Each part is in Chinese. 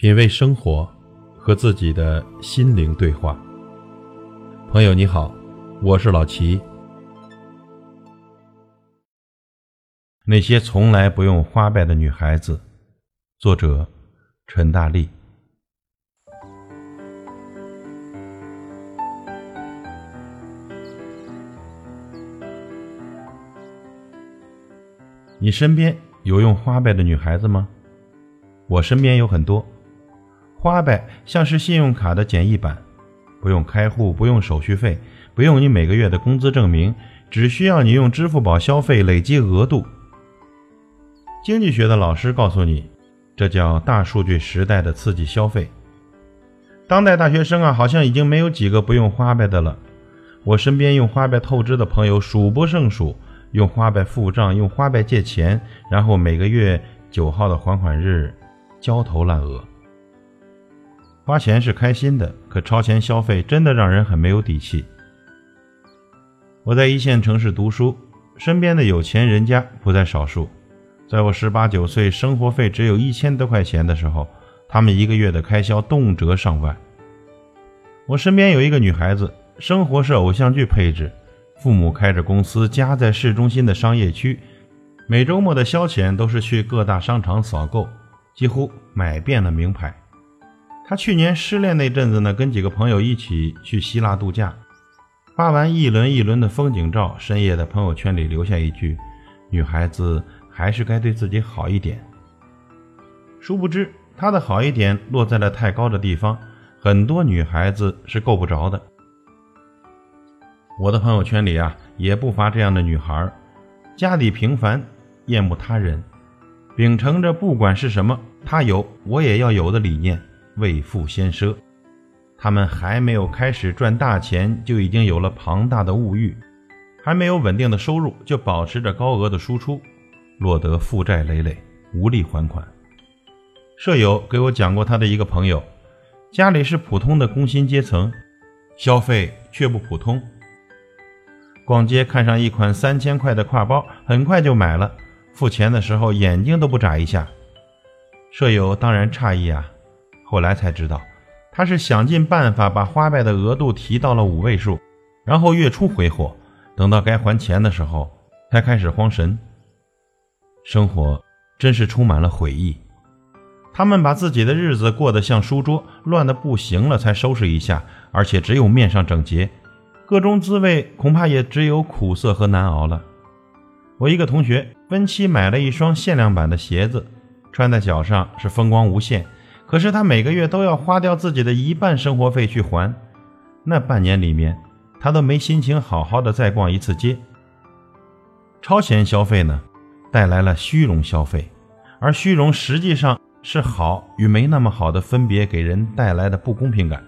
品味生活，和自己的心灵对话。朋友你好，我是老齐。那些从来不用花呗的女孩子，作者陈大力。你身边有用花呗的女孩子吗？我身边有很多。花呗像是信用卡的简易版，不用开户，不用手续费，不用你每个月的工资证明，只需要你用支付宝消费累积额度。经济学的老师告诉你，这叫大数据时代的刺激消费。当代大学生啊，好像已经没有几个不用花呗的了。我身边用花呗透支的朋友数不胜数，用花呗付账，用花呗借钱，然后每个月九号的还款日焦头烂额。花钱是开心的，可超前消费真的让人很没有底气。我在一线城市读书，身边的有钱人家不在少数。在我十八九岁，生活费只有一千多块钱的时候，他们一个月的开销动辄上万。我身边有一个女孩子，生活是偶像剧配置，父母开着公司，家在市中心的商业区，每周末的消遣都是去各大商场扫购，几乎买遍了名牌。他去年失恋那阵子呢，跟几个朋友一起去希腊度假，发完一轮一轮的风景照，深夜的朋友圈里留下一句：“女孩子还是该对自己好一点。”殊不知，他的好一点落在了太高的地方，很多女孩子是够不着的。我的朋友圈里啊，也不乏这样的女孩，家底平凡，厌恶他人，秉承着不管是什么，他有我也要有的理念。未富先奢，他们还没有开始赚大钱，就已经有了庞大的物欲；还没有稳定的收入，就保持着高额的输出，落得负债累累，无力还款。舍友给我讲过他的一个朋友，家里是普通的工薪阶层，消费却不普通。逛街看上一款三千块的挎包，很快就买了，付钱的时候眼睛都不眨一下。舍友当然诧异啊。后来才知道，他是想尽办法把花呗的额度提到了五位数，然后月初挥霍，等到该还钱的时候才开始慌神。生活真是充满了悔意。他们把自己的日子过得像书桌，乱得不行了才收拾一下，而且只有面上整洁，各种滋味恐怕也只有苦涩和难熬了。我一个同学分期买了一双限量版的鞋子，穿在脚上是风光无限。可是他每个月都要花掉自己的一半生活费去还，那半年里面，他都没心情好好的再逛一次街。超前消费呢，带来了虚荣消费，而虚荣实际上是好与没那么好的分别给人带来的不公平感。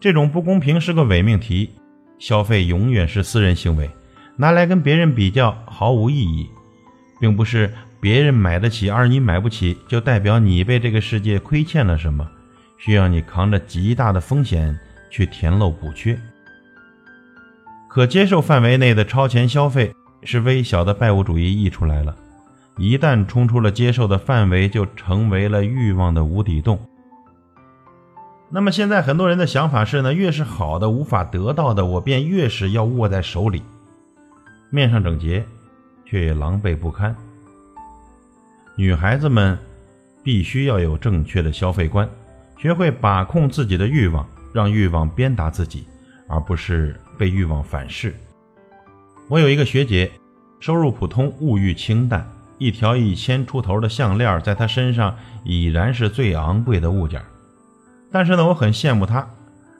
这种不公平是个伪命题，消费永远是私人行为，拿来跟别人比较毫无意义，并不是。别人买得起，而你买不起，就代表你被这个世界亏欠了什么，需要你扛着极大的风险去填漏补缺。可接受范围内的超前消费是微小的拜物主义溢出来了，一旦冲出了接受的范围，就成为了欲望的无底洞。那么现在很多人的想法是呢，越是好的无法得到的，我便越是要握在手里，面上整洁，却也狼狈不堪。女孩子们必须要有正确的消费观，学会把控自己的欲望，让欲望鞭打自己，而不是被欲望反噬。我有一个学姐，收入普通，物欲清淡，一条一千出头的项链在她身上已然是最昂贵的物件。但是呢，我很羡慕她，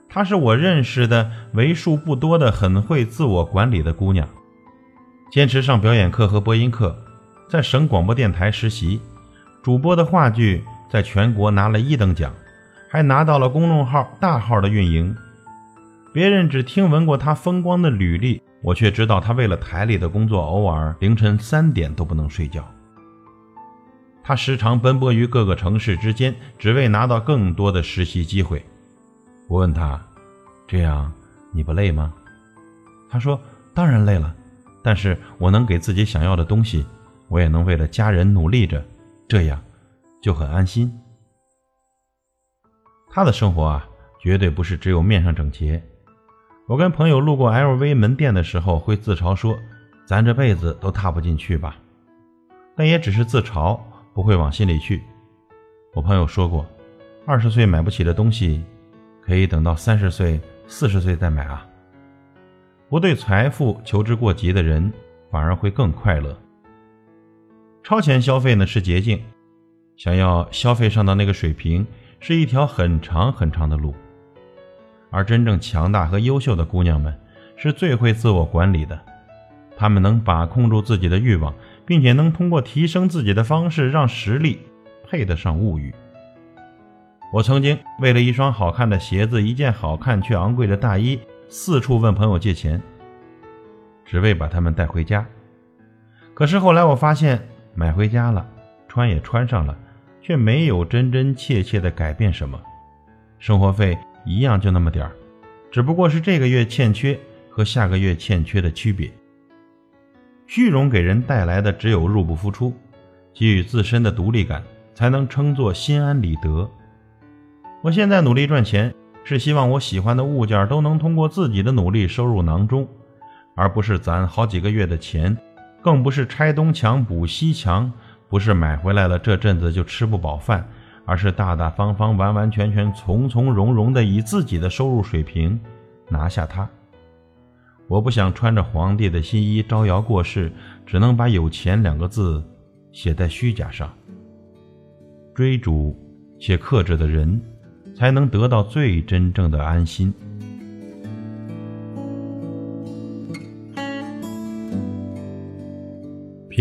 她是我认识的为数不多的很会自我管理的姑娘，坚持上表演课和播音课。在省广播电台实习，主播的话剧在全国拿了一等奖，还拿到了公众号大号的运营。别人只听闻过他风光的履历，我却知道他为了台里的工作，偶尔凌晨三点都不能睡觉。他时常奔波于各个城市之间，只为拿到更多的实习机会。我问他：“这样你不累吗？”他说：“当然累了，但是我能给自己想要的东西。”我也能为了家人努力着，这样就很安心。他的生活啊，绝对不是只有面上整洁。我跟朋友路过 LV 门店的时候，会自嘲说：“咱这辈子都踏不进去吧。”但也只是自嘲，不会往心里去。我朋友说过，二十岁买不起的东西，可以等到三十岁、四十岁再买啊。不对财富求之过急的人，反而会更快乐。超前消费呢是捷径，想要消费上到那个水平，是一条很长很长的路。而真正强大和优秀的姑娘们，是最会自我管理的，她们能把控住自己的欲望，并且能通过提升自己的方式，让实力配得上物欲。我曾经为了一双好看的鞋子、一件好看却昂贵的大衣，四处问朋友借钱，只为把它们带回家。可是后来我发现，买回家了，穿也穿上了，却没有真真切切的改变什么，生活费。一样就那么点儿，只不过是这个月欠缺和下个月欠缺的区别。虚荣给人带来的只有入不敷出，给予自身的独立感，才能称作心安理得。我现在努力赚钱，是希望我喜欢的物件都能通过自己的努力收入囊中，而不是攒好几个月的钱，更不是拆东墙补西墙，不是买回来了这阵子就吃不饱饭。而是大大方方、完完全全、从从容容的以自己的收入水平拿下它。我不想穿着皇帝的新衣招摇过市，只能把“有钱”两个字写在虚假上。追逐且克制的人，才能得到最真正的安心。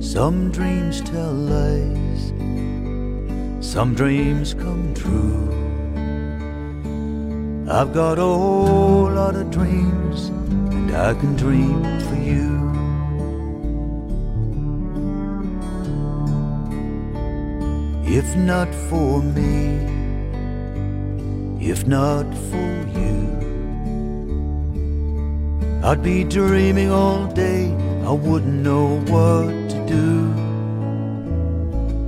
Some dreams tell lies, some dreams come true. I've got a whole lot of dreams, and I can dream for you. If not for me, if not for you, I'd be dreaming all day, I wouldn't know what do.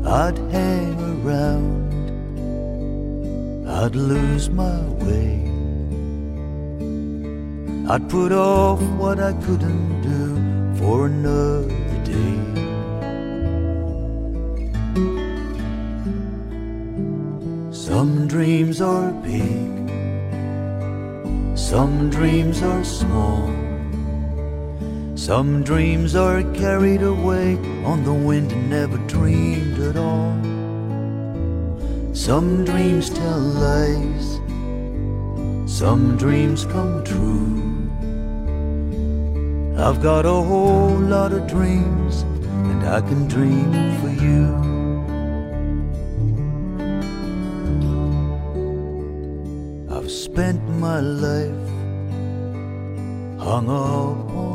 I'd hang around, I'd lose my way. I'd put off what I couldn't do for another day. Some dreams are big, some dreams are small. Some dreams are carried away on the wind and never dreamed at all. Some dreams tell lies, some dreams come true. I've got a whole lot of dreams, and I can dream for you. I've spent my life hung up.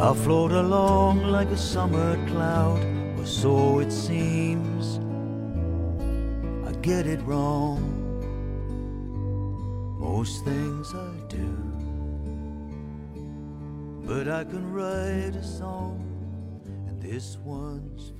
I float along like a summer cloud, or so it seems. I get it wrong, most things I do. But I can write a song, and this one's